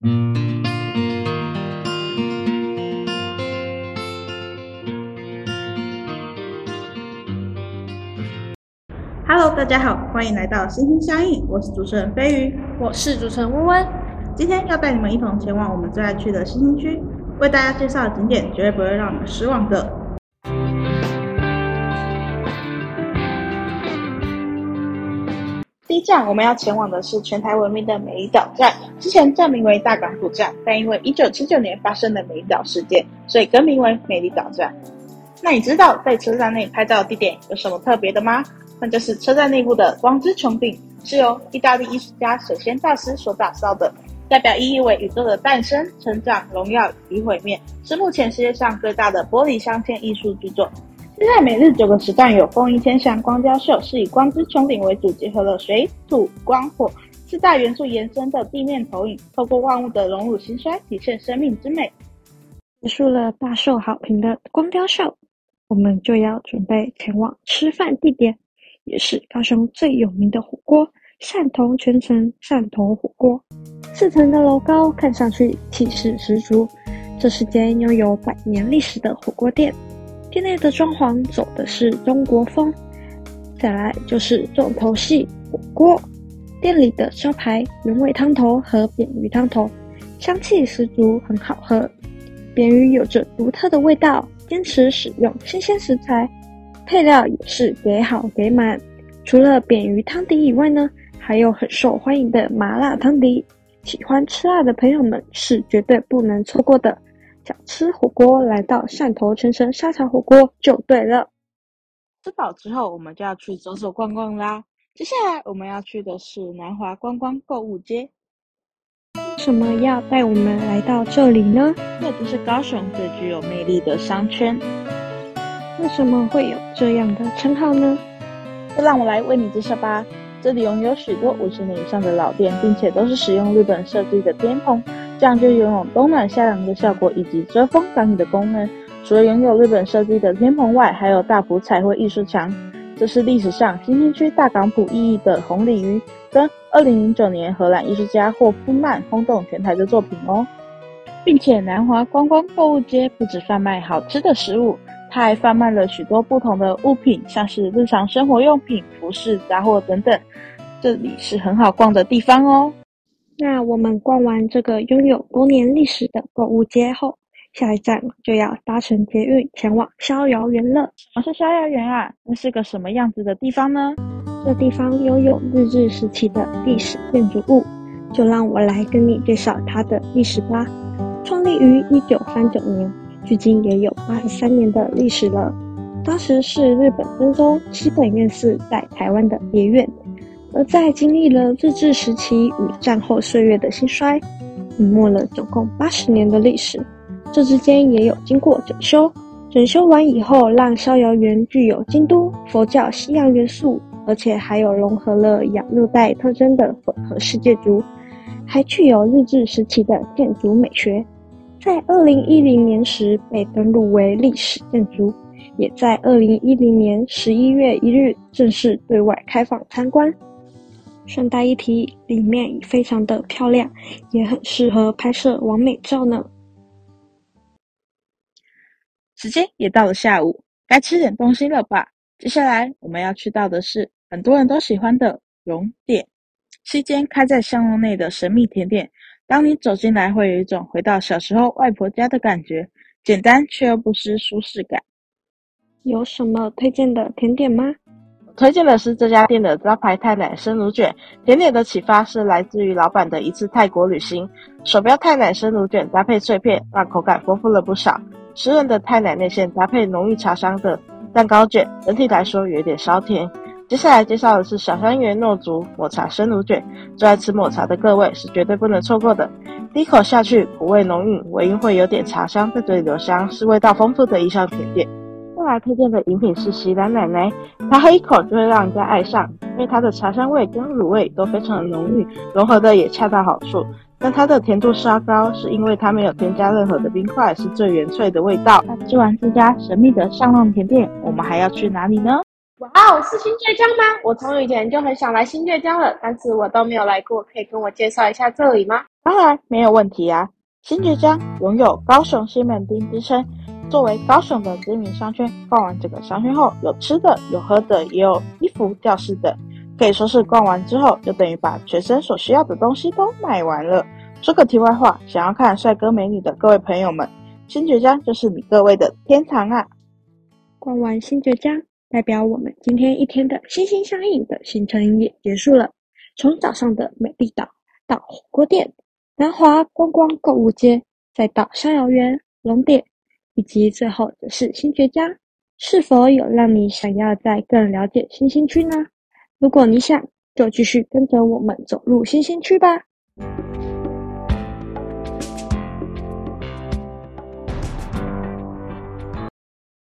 Hello，大家好，欢迎来到心心相印，我是主持人飞鱼，我是主持人温温。今天要带你们一同前往我们最爱去的新兴区，为大家介绍的景点绝对不会让你们失望的。一站我们要前往的是全台闻名的美丽岛站，之前站名为大港埔站，但因为一九七九年发生的美丽岛事件，所以更名为美丽岛站。那你知道在车站内拍照地点有什么特别的吗？那就是车站内部的光之穹顶，是由意大利艺术家水仙大师所打造的，代表意义为宇宙的诞生、成长、荣耀与毁灭，是目前世界上最大的玻璃镶嵌艺术巨作。现在每日九个时段有风云天象光雕秀，是以光之穹顶为主，结合了水、土、光、火四大元素延伸的地面投影，透过万物的荣辱兴衰，体现生命之美。结束了大受好评的光雕秀，我们就要准备前往吃饭地点，也是高雄最有名的火锅——汕头全城汕头火锅。四层的楼高，看上去气势十足。这是间拥有百年历史的火锅店。店内的装潢走的是中国风，再来就是重头戏火锅。店里的招牌原味汤头和扁鱼汤头，香气十足，很好喝。扁鱼有着独特的味道，坚持使用新鲜食材，配料也是给好给满。除了扁鱼汤底以外呢，还有很受欢迎的麻辣汤底，喜欢吃辣的朋友们是绝对不能错过的。想吃火锅，来到汕头全城沙茶火锅就对了。吃饱之后，我们就要去走走逛逛啦。接下来我们要去的是南华观光购物街。为什么要带我们来到这里呢？这就是高雄最具有魅力的商圈。为什么会有这样的称号呢？就让我来为你介绍吧。这里拥有许多五十年以上的老店，并且都是使用日本设计的天棚。这样就拥有冬暖夏凉的效果，以及遮风挡雨的功能。除了拥有日本设计的天棚外，还有大幅彩绘艺术墙。这是历史上新兴区大港埔意义的红鲤鱼，跟二零零九年荷兰艺术家霍夫曼轰动全台的作品哦。并且南华观光购物街不止贩卖好吃的食物，还贩卖了许多不同的物品，像是日常生活用品、服饰、杂货等等。这里是很好逛的地方哦。那我们逛完这个拥有多年历史的购物街后，下一站就要搭乘捷运前往逍遥园了。什么是逍遥园啊？那是个什么样子的地方呢？这地方拥有日治时期的历史建筑物，就让我来跟你介绍它的历史吧。创立于一九三九年，距今也有八十三年的历史了。当时是日本真宗西本院寺在台湾的别院。而在经历了日治时期与战后岁月的兴衰，隐没了总共八十年的历史。这之间也有经过整修，整修完以后，让逍遥园具有京都佛教西洋元素，而且还有融合了亚热带特征的混合世界族，还具有日治时期的建筑美学。在二零一零年时被登录为历史建筑，也在二零一零年十一月一日正式对外开放参观。顺带一提，里面也非常的漂亮，也很适合拍摄完美照呢。时间也到了下午，该吃点东西了吧？接下来我们要去到的是很多人都喜欢的荣点，是一间开在巷弄内的神秘甜点。当你走进来，会有一种回到小时候外婆家的感觉，简单却又不失舒适感。有什么推荐的甜点吗？推荐的是这家店的招牌泰奶生乳卷。甜点的启发是来自于老板的一次泰国旅行。手标泰奶生乳卷搭配碎片，让口感丰富了不少。湿润的泰奶内馅搭配浓郁茶香的蛋糕卷，整体来说有点稍甜。接下来介绍的是小香园糯竹抹茶生乳卷。最爱吃抹茶的各位是绝对不能错过的。第一口下去，苦味浓郁，尾韵会有点茶香在嘴里留香，是味道丰富的一项甜点。来推荐的饮品是喜兰奶奶，它喝一口就会让人家爱上，因为它的茶香味跟乳味都非常的浓郁，融合的也恰到好处。但它的甜度稍高，是因为它没有添加任何的冰块，是最原萃的味道。那吃完这家神秘的上浪甜店，我们还要去哪里呢？哇哦，是新倔江吗？我从以前就很想来新倔江了，但是我都没有来过，可以跟我介绍一下这里吗？当然没有问题啊！新爵江拥有高雄西门町之称，作为高雄的知名商圈，逛完整个商圈后，有吃的，有喝的，也有衣服吊饰等，可以说是逛完之后，就等于把全身所需要的东西都买完了。说个题外话，想要看帅哥美女的各位朋友们，新觉江就是你各位的天堂啊！逛完新觉江，代表我们今天一天的心心相印的行程也结束了。从早上的美丽岛到火锅店、南华观光购物街，再到逍遥园、龙点，以及最后的是新爵江，是否有让你想要再更了解新兴区呢？如果你想，就继续跟着我们走入新兴区吧。